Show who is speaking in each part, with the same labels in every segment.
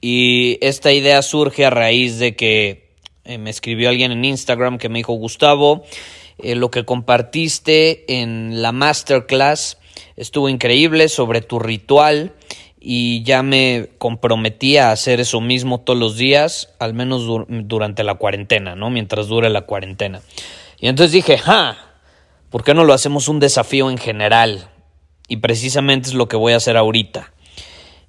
Speaker 1: Y esta idea surge a raíz de que eh, me escribió alguien en Instagram que me dijo, Gustavo, eh, lo que compartiste en la masterclass estuvo increíble sobre tu ritual y ya me comprometí a hacer eso mismo todos los días, al menos durante la cuarentena, ¿no? Mientras dure la cuarentena. Y entonces dije, ¡ja! ¿Por qué no lo hacemos un desafío en general? Y precisamente es lo que voy a hacer ahorita.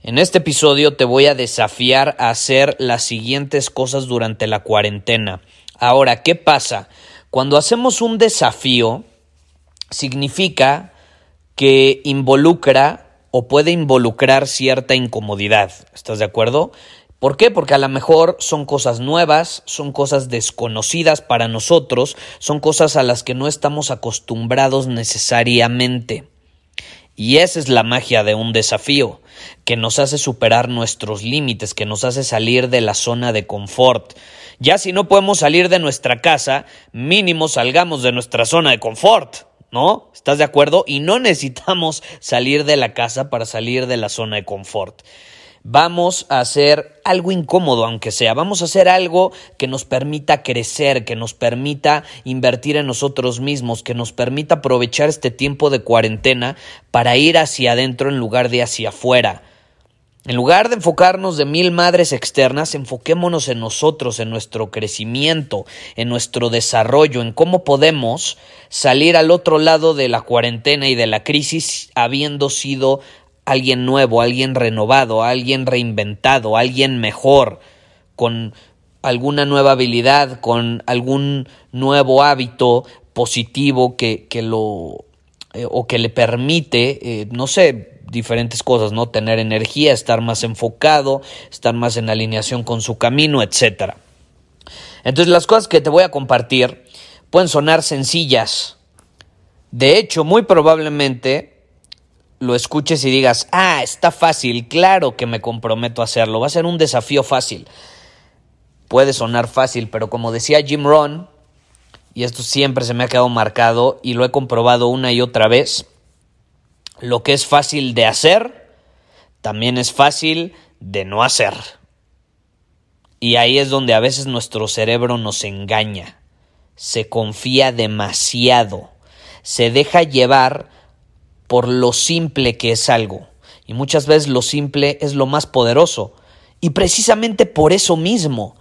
Speaker 1: En este episodio te voy a desafiar a hacer las siguientes cosas durante la cuarentena. Ahora, ¿qué pasa? Cuando hacemos un desafío, significa que involucra o puede involucrar cierta incomodidad. ¿Estás de acuerdo? ¿Por qué? Porque a lo mejor son cosas nuevas, son cosas desconocidas para nosotros, son cosas a las que no estamos acostumbrados necesariamente. Y esa es la magia de un desafío, que nos hace superar nuestros límites, que nos hace salir de la zona de confort. Ya si no podemos salir de nuestra casa, mínimo salgamos de nuestra zona de confort, ¿no? ¿Estás de acuerdo? Y no necesitamos salir de la casa para salir de la zona de confort vamos a hacer algo incómodo, aunque sea, vamos a hacer algo que nos permita crecer, que nos permita invertir en nosotros mismos, que nos permita aprovechar este tiempo de cuarentena para ir hacia adentro en lugar de hacia afuera. En lugar de enfocarnos de mil madres externas, enfoquémonos en nosotros, en nuestro crecimiento, en nuestro desarrollo, en cómo podemos salir al otro lado de la cuarentena y de la crisis habiendo sido alguien nuevo, alguien renovado, alguien reinventado, alguien mejor, con alguna nueva habilidad, con algún nuevo hábito positivo que, que lo eh, o que le permite, eh, no sé, diferentes cosas, ¿no? Tener energía, estar más enfocado, estar más en alineación con su camino, etcétera. Entonces las cosas que te voy a compartir pueden sonar sencillas. De hecho, muy probablemente lo escuches y digas, ah, está fácil, claro que me comprometo a hacerlo, va a ser un desafío fácil. Puede sonar fácil, pero como decía Jim Rohn, y esto siempre se me ha quedado marcado y lo he comprobado una y otra vez, lo que es fácil de hacer, también es fácil de no hacer. Y ahí es donde a veces nuestro cerebro nos engaña, se confía demasiado, se deja llevar por lo simple que es algo. Y muchas veces lo simple es lo más poderoso. Y precisamente por eso mismo,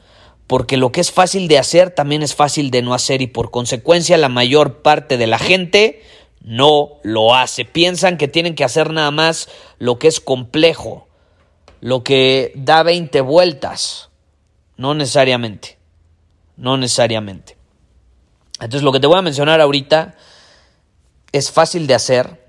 Speaker 1: porque lo que es fácil de hacer también es fácil de no hacer y por consecuencia la mayor parte de la gente no lo hace. Piensan que tienen que hacer nada más lo que es complejo, lo que da 20 vueltas. No necesariamente. No necesariamente. Entonces lo que te voy a mencionar ahorita es fácil de hacer,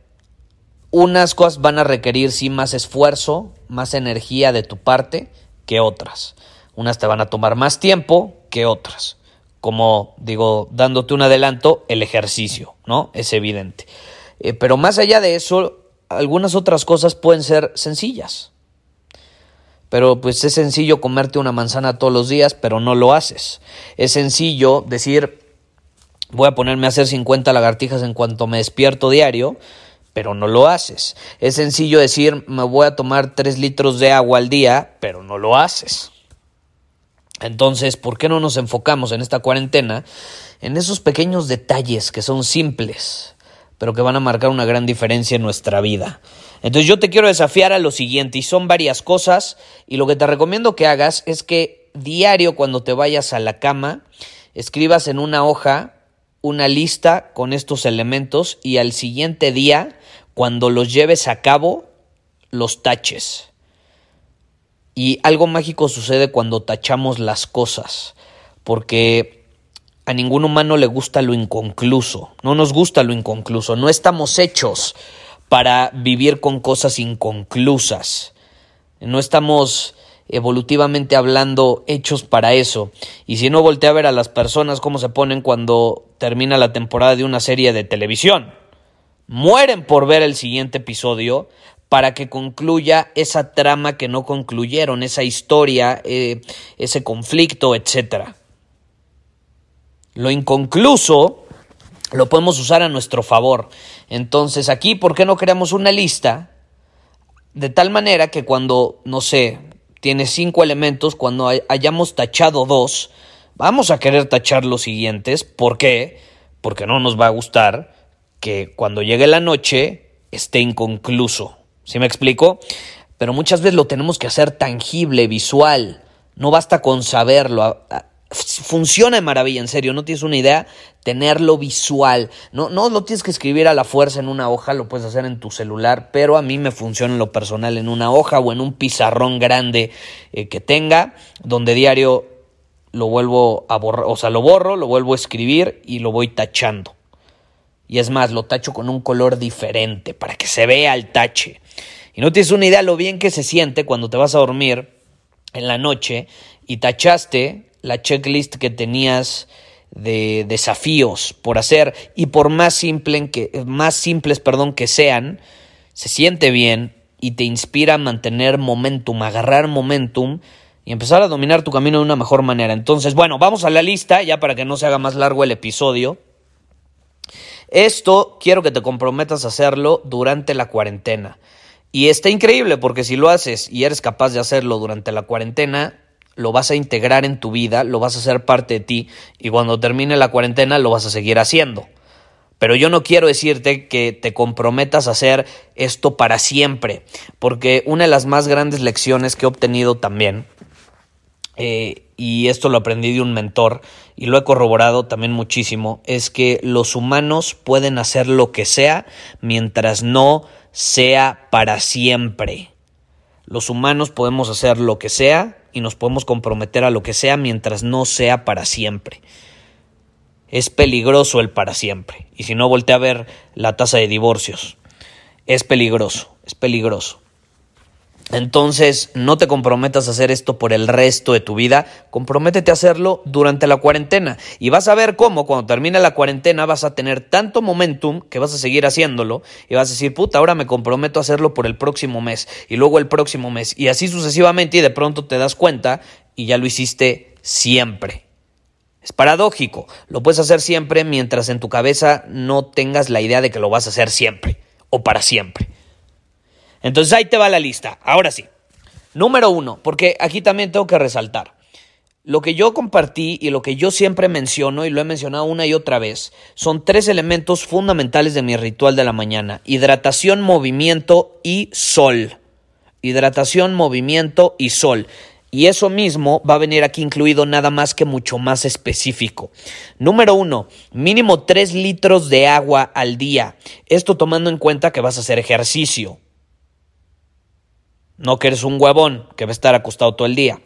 Speaker 1: unas cosas van a requerir sí más esfuerzo, más energía de tu parte que otras. Unas te van a tomar más tiempo que otras. Como digo, dándote un adelanto, el ejercicio, ¿no? Es evidente. Eh, pero más allá de eso, algunas otras cosas pueden ser sencillas. Pero pues es sencillo comerte una manzana todos los días, pero no lo haces. Es sencillo decir, voy a ponerme a hacer 50 lagartijas en cuanto me despierto diario, pero no lo haces. Es sencillo decir, me voy a tomar 3 litros de agua al día, pero no lo haces. Entonces, ¿por qué no nos enfocamos en esta cuarentena en esos pequeños detalles que son simples, pero que van a marcar una gran diferencia en nuestra vida? Entonces yo te quiero desafiar a lo siguiente y son varias cosas y lo que te recomiendo que hagas es que diario cuando te vayas a la cama escribas en una hoja una lista con estos elementos y al siguiente día cuando los lleves a cabo los taches. Y algo mágico sucede cuando tachamos las cosas, porque a ningún humano le gusta lo inconcluso, no nos gusta lo inconcluso, no estamos hechos para vivir con cosas inconclusas. No estamos evolutivamente hablando hechos para eso. Y si no voltea a ver a las personas cómo se ponen cuando termina la temporada de una serie de televisión. Mueren por ver el siguiente episodio para que concluya esa trama que no concluyeron, esa historia, eh, ese conflicto, etc. Lo inconcluso lo podemos usar a nuestro favor. Entonces aquí, ¿por qué no creamos una lista? De tal manera que cuando, no sé, tiene cinco elementos, cuando hayamos tachado dos, vamos a querer tachar los siguientes. ¿Por qué? Porque no nos va a gustar que cuando llegue la noche esté inconcluso. ¿Sí me explico? Pero muchas veces lo tenemos que hacer tangible, visual. No basta con saberlo funciona de maravilla, en serio, no tienes una idea, tenerlo visual. No, no lo tienes que escribir a la fuerza en una hoja, lo puedes hacer en tu celular, pero a mí me funciona en lo personal en una hoja o en un pizarrón grande eh, que tenga, donde diario lo vuelvo a borrar, o sea, lo borro, lo vuelvo a escribir y lo voy tachando. Y es más, lo tacho con un color diferente para que se vea el tache. Y no tienes una idea lo bien que se siente cuando te vas a dormir en la noche y tachaste la checklist que tenías de desafíos por hacer y por más, simple que, más simples perdón, que sean, se siente bien y te inspira a mantener momentum, agarrar momentum y empezar a dominar tu camino de una mejor manera. Entonces, bueno, vamos a la lista ya para que no se haga más largo el episodio. Esto quiero que te comprometas a hacerlo durante la cuarentena. Y está increíble porque si lo haces y eres capaz de hacerlo durante la cuarentena, lo vas a integrar en tu vida, lo vas a hacer parte de ti y cuando termine la cuarentena lo vas a seguir haciendo. Pero yo no quiero decirte que te comprometas a hacer esto para siempre, porque una de las más grandes lecciones que he obtenido también, eh, y esto lo aprendí de un mentor y lo he corroborado también muchísimo, es que los humanos pueden hacer lo que sea mientras no sea para siempre. Los humanos podemos hacer lo que sea y nos podemos comprometer a lo que sea mientras no sea para siempre. Es peligroso el para siempre. Y si no, voltea a ver la tasa de divorcios. Es peligroso, es peligroso. Entonces, no te comprometas a hacer esto por el resto de tu vida, comprométete a hacerlo durante la cuarentena. Y vas a ver cómo cuando termine la cuarentena vas a tener tanto momentum que vas a seguir haciéndolo y vas a decir, puta, ahora me comprometo a hacerlo por el próximo mes y luego el próximo mes y así sucesivamente y de pronto te das cuenta y ya lo hiciste siempre. Es paradójico, lo puedes hacer siempre mientras en tu cabeza no tengas la idea de que lo vas a hacer siempre o para siempre. Entonces ahí te va la lista. Ahora sí. Número uno, porque aquí también tengo que resaltar. Lo que yo compartí y lo que yo siempre menciono, y lo he mencionado una y otra vez, son tres elementos fundamentales de mi ritual de la mañana. Hidratación, movimiento y sol. Hidratación, movimiento y sol. Y eso mismo va a venir aquí incluido nada más que mucho más específico. Número uno, mínimo tres litros de agua al día. Esto tomando en cuenta que vas a hacer ejercicio. No que eres un huevón que va a estar acostado todo el día.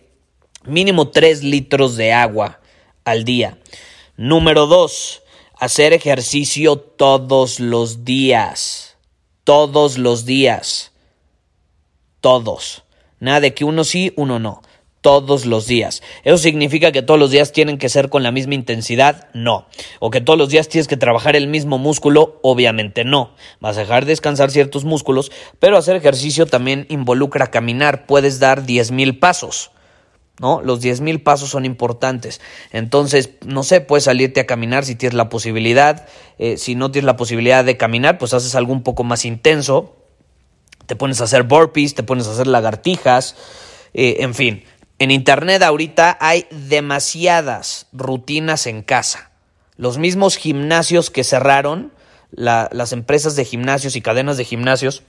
Speaker 1: Mínimo 3 litros de agua al día. Número 2. Hacer ejercicio todos los días. Todos los días. Todos. Nada de que uno sí, uno no todos los días. ¿Eso significa que todos los días tienen que ser con la misma intensidad? No. ¿O que todos los días tienes que trabajar el mismo músculo? Obviamente no. Vas a dejar descansar ciertos músculos, pero hacer ejercicio también involucra caminar. Puedes dar 10.000 pasos. ¿no? Los 10.000 pasos son importantes. Entonces, no sé, puedes salirte a caminar si tienes la posibilidad. Eh, si no tienes la posibilidad de caminar, pues haces algo un poco más intenso. Te pones a hacer burpees, te pones a hacer lagartijas, eh, en fin. En Internet ahorita hay demasiadas rutinas en casa. Los mismos gimnasios que cerraron, las empresas de gimnasios y cadenas de gimnasios,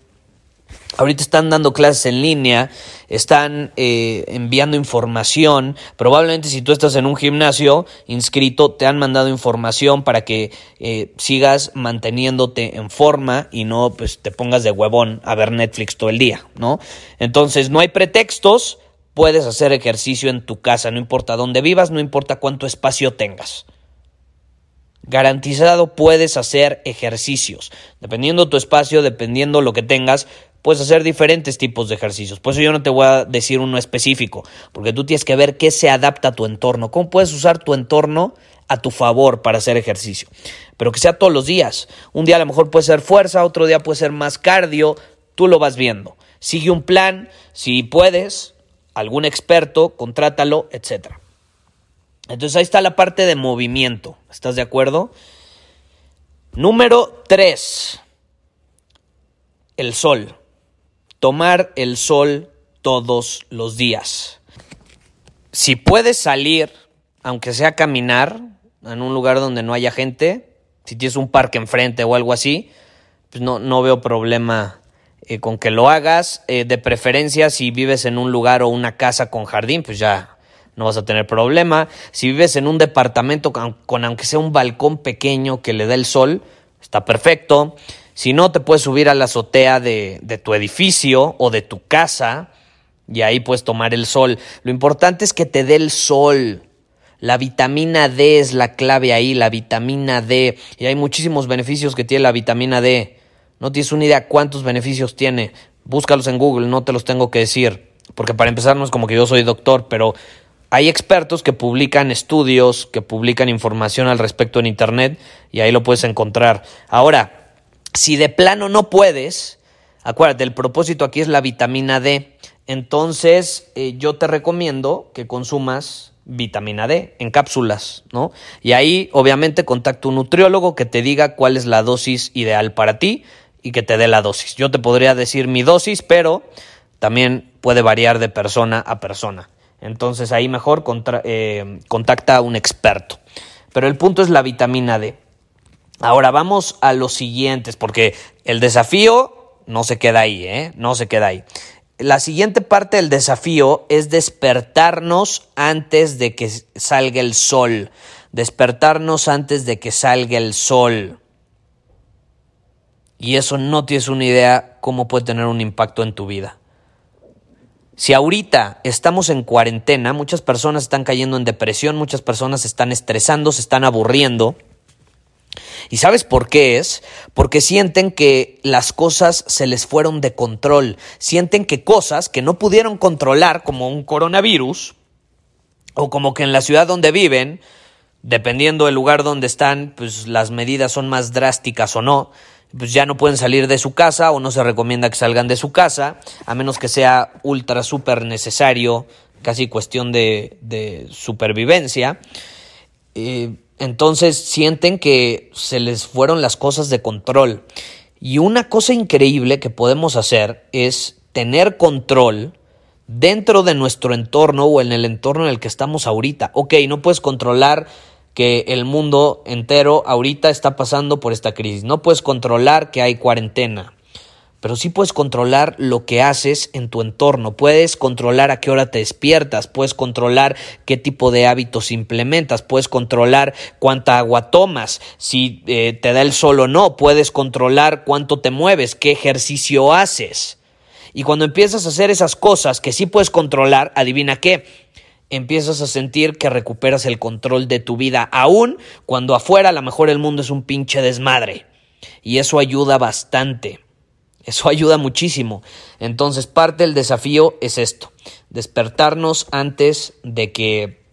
Speaker 1: Ahorita están dando clases en línea, están eh, enviando información. Probablemente si tú estás en un gimnasio inscrito, te han mandado información para que eh, sigas manteniéndote en forma y no pues, te pongas de huevón a ver Netflix todo el día, ¿no? Entonces no hay pretextos, puedes hacer ejercicio en tu casa, no importa dónde vivas, no importa cuánto espacio tengas. Garantizado puedes hacer ejercicios. Dependiendo tu espacio, dependiendo lo que tengas, puedes hacer diferentes tipos de ejercicios. Por eso yo no te voy a decir uno específico, porque tú tienes que ver qué se adapta a tu entorno, cómo puedes usar tu entorno a tu favor para hacer ejercicio. Pero que sea todos los días. Un día a lo mejor puede ser fuerza, otro día puede ser más cardio, tú lo vas viendo. Sigue un plan, si puedes, algún experto, contrátalo, etc. Entonces ahí está la parte de movimiento. ¿Estás de acuerdo? Número 3. El sol tomar el sol todos los días. Si puedes salir, aunque sea caminar, en un lugar donde no haya gente, si tienes un parque enfrente o algo así, pues no, no veo problema eh, con que lo hagas. Eh, de preferencia, si vives en un lugar o una casa con jardín, pues ya no vas a tener problema. Si vives en un departamento con aunque sea un balcón pequeño que le dé el sol, está perfecto. Si no, te puedes subir a la azotea de, tu edificio o de tu casa y ahí puedes tomar el sol. Lo importante es que te dé el sol. La vitamina D es la clave ahí, la vitamina D. Y hay muchísimos beneficios que tiene la vitamina D. No tienes una idea cuántos beneficios tiene. Búscalos en Google, no te los tengo que decir. Porque para empezar no es como que yo soy doctor, pero hay expertos que publican estudios, que publican información al respecto en Internet y ahí lo puedes encontrar. Ahora, si de plano no puedes, acuérdate, el propósito aquí es la vitamina D. Entonces, eh, yo te recomiendo que consumas vitamina D en cápsulas, ¿no? Y ahí, obviamente, contacta un nutriólogo que te diga cuál es la dosis ideal para ti y que te dé la dosis. Yo te podría decir mi dosis, pero también puede variar de persona a persona. Entonces, ahí mejor eh, contacta a un experto. Pero el punto es la vitamina D. Ahora vamos a los siguientes, porque el desafío no se queda ahí, ¿eh? No se queda ahí. La siguiente parte del desafío es despertarnos antes de que salga el sol. Despertarnos antes de que salga el sol. Y eso no tienes una idea cómo puede tener un impacto en tu vida. Si ahorita estamos en cuarentena, muchas personas están cayendo en depresión, muchas personas se están estresando, se están aburriendo ¿Y sabes por qué es? Porque sienten que las cosas se les fueron de control, sienten que cosas que no pudieron controlar, como un coronavirus, o como que en la ciudad donde viven, dependiendo del lugar donde están, pues las medidas son más drásticas o no, pues ya no pueden salir de su casa o no se recomienda que salgan de su casa, a menos que sea ultra súper necesario, casi cuestión de, de supervivencia. Eh, entonces sienten que se les fueron las cosas de control. Y una cosa increíble que podemos hacer es tener control dentro de nuestro entorno o en el entorno en el que estamos ahorita. Ok, no puedes controlar que el mundo entero ahorita está pasando por esta crisis. No puedes controlar que hay cuarentena pero sí puedes controlar lo que haces en tu entorno, puedes controlar a qué hora te despiertas, puedes controlar qué tipo de hábitos implementas, puedes controlar cuánta agua tomas, si eh, te da el sol o no, puedes controlar cuánto te mueves, qué ejercicio haces. Y cuando empiezas a hacer esas cosas que sí puedes controlar, adivina qué, empiezas a sentir que recuperas el control de tu vida, aún cuando afuera a lo mejor el mundo es un pinche desmadre. Y eso ayuda bastante. Eso ayuda muchísimo. Entonces, parte del desafío es esto, despertarnos antes de que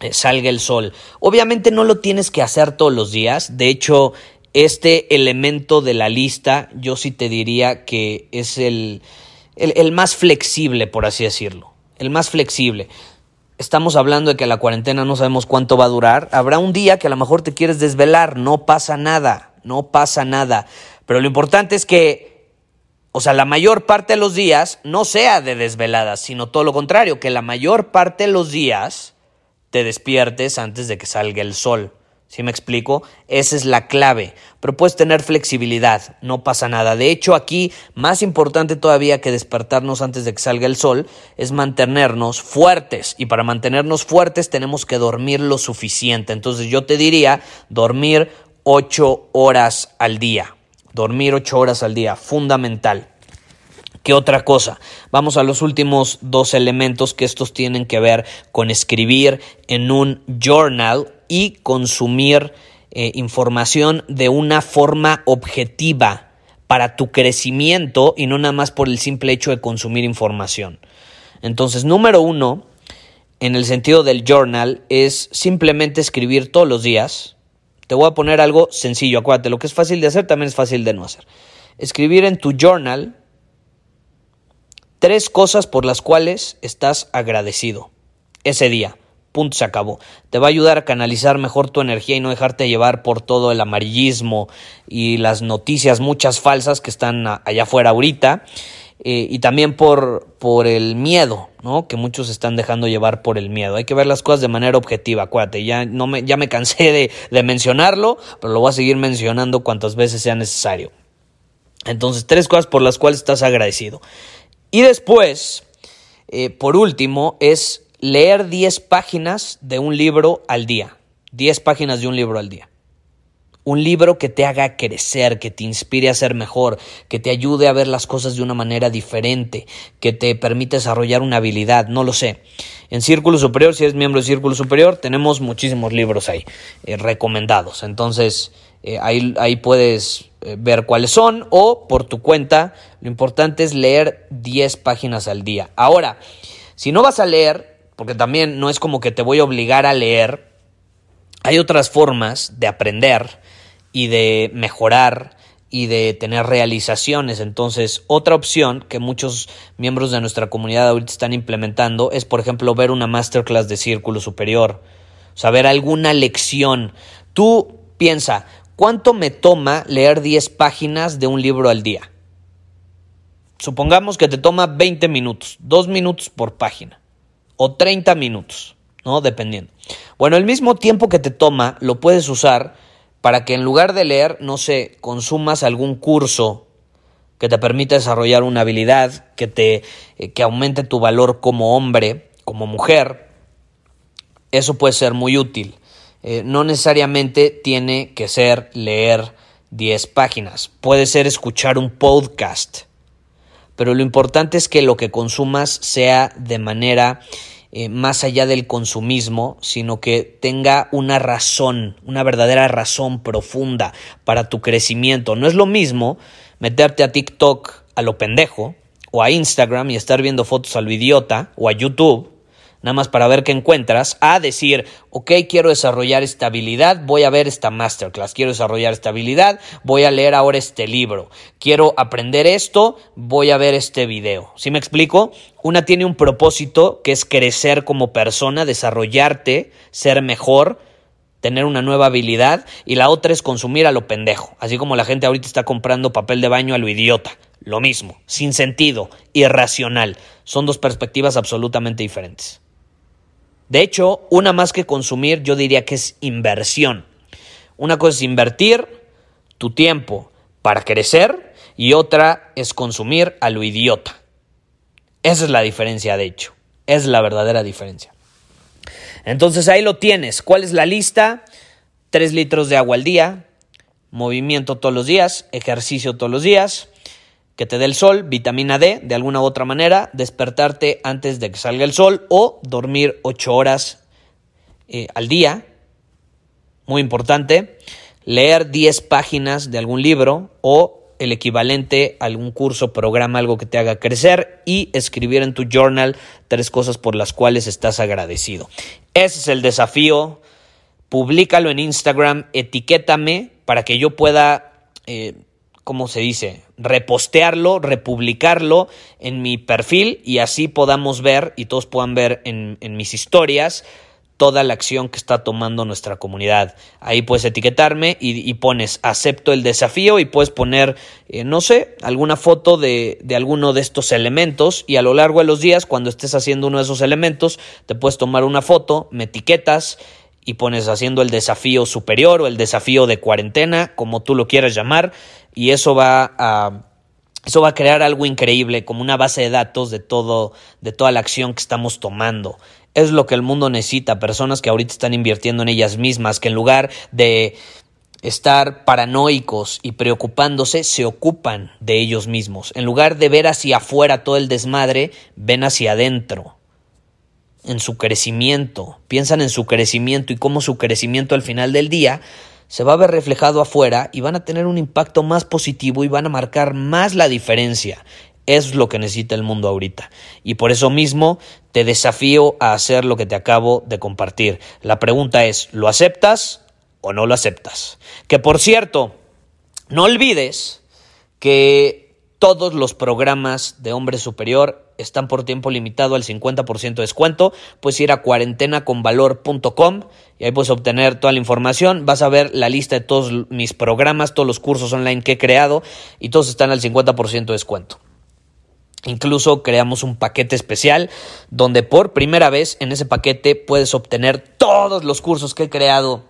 Speaker 1: eh, salga el sol. Obviamente no lo tienes que hacer todos los días. De hecho, este elemento de la lista yo sí te diría que es el, el, más flexible, por así decirlo. El más flexible. Estamos hablando de que la cuarentena no sabemos cuánto va a durar. Habrá un día que a lo mejor te quieres desvelar. No pasa nada. No pasa nada. Pero lo importante es que o sea, la mayor parte de los días no sea de desveladas, sino todo lo contrario, que la mayor parte de los días te despiertes antes de que salga el sol. ¿Sí me explico? Esa es la clave. Pero puedes tener flexibilidad, no pasa nada. De hecho, aquí, más importante todavía que despertarnos antes de que salga el sol, es mantenernos fuertes. Y para mantenernos fuertes tenemos que dormir lo suficiente. Entonces yo te diría, dormir ocho horas al día. Dormir ocho horas al día, fundamental. ¿Qué otra cosa? Vamos a los últimos dos elementos que estos tienen que ver con escribir en un journal y consumir eh, información de una forma objetiva para tu crecimiento y no nada más por el simple hecho de consumir información. Entonces, número uno, en el sentido del journal, es simplemente escribir todos los días. Te voy a poner algo sencillo, acuérdate, lo que es fácil de hacer también es fácil de no hacer. Escribir en tu journal tres cosas por las cuales estás agradecido ese día punto se acabó. Te va a ayudar a canalizar mejor tu energía y no dejarte llevar por todo el amarillismo y las noticias muchas falsas que están allá afuera ahorita. Eh, y también por, por el miedo, ¿no? Que muchos están dejando llevar por el miedo. Hay que ver las cosas de manera objetiva, acuérdate. Ya, no me, ya me cansé de, de mencionarlo, pero lo voy a seguir mencionando cuantas veces sea necesario. Entonces, tres cosas por las cuales estás agradecido. Y después, eh, por último, es leer 10 páginas de un libro al día. 10 páginas de un libro al día. Un libro que te haga crecer, que te inspire a ser mejor, que te ayude a ver las cosas de una manera diferente, que te permita desarrollar una habilidad, no lo sé. En Círculo Superior, si eres miembro de Círculo Superior, tenemos muchísimos libros ahí eh, recomendados. Entonces, eh, ahí, ahí, puedes eh, ver cuáles son o por tu cuenta. Lo importante es leer 10 páginas al día. Ahora, si no vas a leer, porque también no es como que te voy a obligar a leer. Hay otras formas de aprender y de mejorar y de tener realizaciones. Entonces, otra opción que muchos miembros de nuestra comunidad ahorita están implementando es, por ejemplo, ver una masterclass de círculo superior, o sea, ver alguna lección. Tú piensa, ¿cuánto me toma leer 10 páginas de un libro al día? Supongamos que te toma 20 minutos, 2 minutos por página o 30 minutos, ¿no? Dependiendo. Bueno, el mismo tiempo que te toma lo puedes usar para que en lugar de leer, no sé, consumas algún curso que te permita desarrollar una habilidad, que te eh, que aumente tu valor como hombre, como mujer. Eso puede ser muy útil. Eh, no necesariamente tiene que ser leer 10 páginas. Puede ser escuchar un podcast pero lo importante es que lo que consumas sea de manera eh, más allá del consumismo, sino que tenga una razón, una verdadera razón profunda para tu crecimiento. No es lo mismo meterte a TikTok a lo pendejo, o a Instagram y estar viendo fotos a lo idiota, o a YouTube, nada más para ver qué encuentras, a decir, ok, quiero desarrollar esta habilidad, voy a ver esta masterclass, quiero desarrollar esta habilidad, voy a leer ahora este libro, quiero aprender esto, voy a ver este video. ¿Sí me explico? Una tiene un propósito que es crecer como persona, desarrollarte, ser mejor, tener una nueva habilidad y la otra es consumir a lo pendejo, así como la gente ahorita está comprando papel de baño a lo idiota. Lo mismo, sin sentido, irracional. Son dos perspectivas absolutamente diferentes. De hecho, una más que consumir, yo diría que es inversión. Una cosa es invertir tu tiempo para crecer y otra es consumir a lo idiota. Esa es la diferencia, de hecho. Es la verdadera diferencia. Entonces ahí lo tienes. ¿Cuál es la lista? Tres litros de agua al día, movimiento todos los días, ejercicio todos los días, que te dé el sol, vitamina D, de alguna u otra manera, despertarte antes de que salga el sol o dormir 8 horas eh, al día, muy importante, leer 10 páginas de algún libro o el equivalente a algún curso, programa, algo que te haga crecer y escribir en tu journal tres cosas por las cuales estás agradecido. Ese es el desafío. Públicalo en Instagram, etiquétame para que yo pueda eh, ¿cómo se dice? Repostearlo, republicarlo en mi perfil y así podamos ver y todos puedan ver en, mis historias toda la acción que está tomando nuestra comunidad. Ahí puedes etiquetarme y, pones acepto el desafío y puedes poner, eh, no sé, alguna foto de, de, alguno de estos elementos y a lo largo de los días, cuando estés haciendo uno de esos elementos, te puedes tomar una foto, me etiquetas y pones haciendo el desafío superior o el desafío de cuarentena, como tú lo quieras llamar, y eso va a eso va a crear algo increíble, como una base de datos de todo, de toda la acción que estamos tomando. Es lo que el mundo necesita, personas que ahorita están invirtiendo en ellas mismas, que en lugar de estar paranoicos y preocupándose, se ocupan de ellos mismos. En lugar de ver hacia afuera todo el desmadre, ven hacia adentro en su crecimiento, piensan en su crecimiento y cómo su crecimiento al final del día se va a ver reflejado afuera y van a tener un impacto más positivo y van a marcar más la diferencia. Es lo que necesita el mundo ahorita. Y por eso mismo te desafío a hacer lo que te acabo de compartir. La pregunta es, ¿lo aceptas o no lo aceptas? Que por cierto, no olvides que todos los programas de Hombre Superior están por tiempo limitado al 50% de descuento. Puedes ir a cuarentenaconvalor.com y ahí puedes obtener toda la información. Vas a ver la lista de todos mis programas, todos los cursos online que he creado y todos están al 50% de descuento. Incluso creamos un paquete especial donde por primera vez en ese paquete puedes obtener todos los cursos que he creado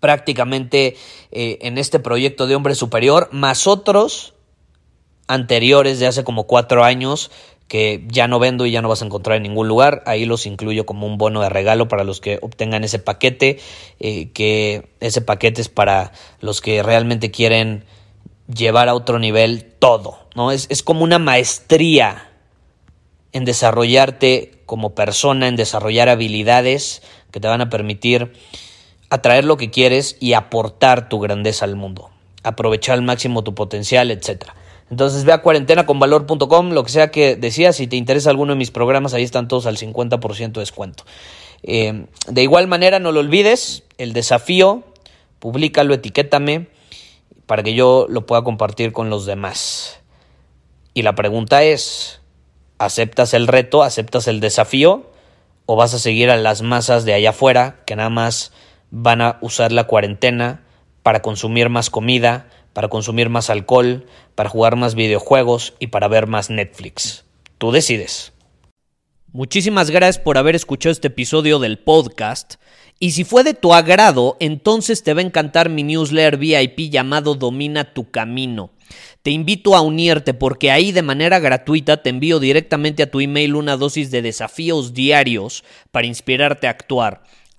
Speaker 1: prácticamente eh, en este proyecto de hombre superior, más otros anteriores de hace como cuatro años que ya no vendo y ya no vas a encontrar en ningún lugar. Ahí los incluyo como un bono de regalo para los que obtengan ese paquete, eh, que ese paquete es para los que realmente quieren llevar a otro nivel todo, ¿no? Es, es como una maestría en desarrollarte como persona, en desarrollar habilidades que te van a permitir atraer lo que quieres y aportar tu grandeza al mundo, aprovechar al máximo tu potencial, etcétera. Entonces ve a cuarentenaconvalor.com, lo que sea que decías, si te interesa alguno de mis programas, ahí están todos al 50% de descuento. Eh, de igual manera, no lo olvides, el desafío, públicalo, etiquétame, para que yo lo pueda compartir con los demás. Y la pregunta es, ¿aceptas el reto, aceptas el desafío? ¿O vas a seguir a las masas de allá afuera que nada más van a usar la cuarentena para consumir más comida, para consumir más alcohol, para jugar más videojuegos y para ver más Netflix. Tú decides. Muchísimas gracias por haber escuchado este episodio del podcast. Y si fue de tu agrado, entonces te va a encantar mi newsletter VIP llamado Domina tu Camino. Te invito a unirte porque ahí de manera gratuita te envío directamente a tu email una dosis de desafíos diarios para inspirarte a actuar.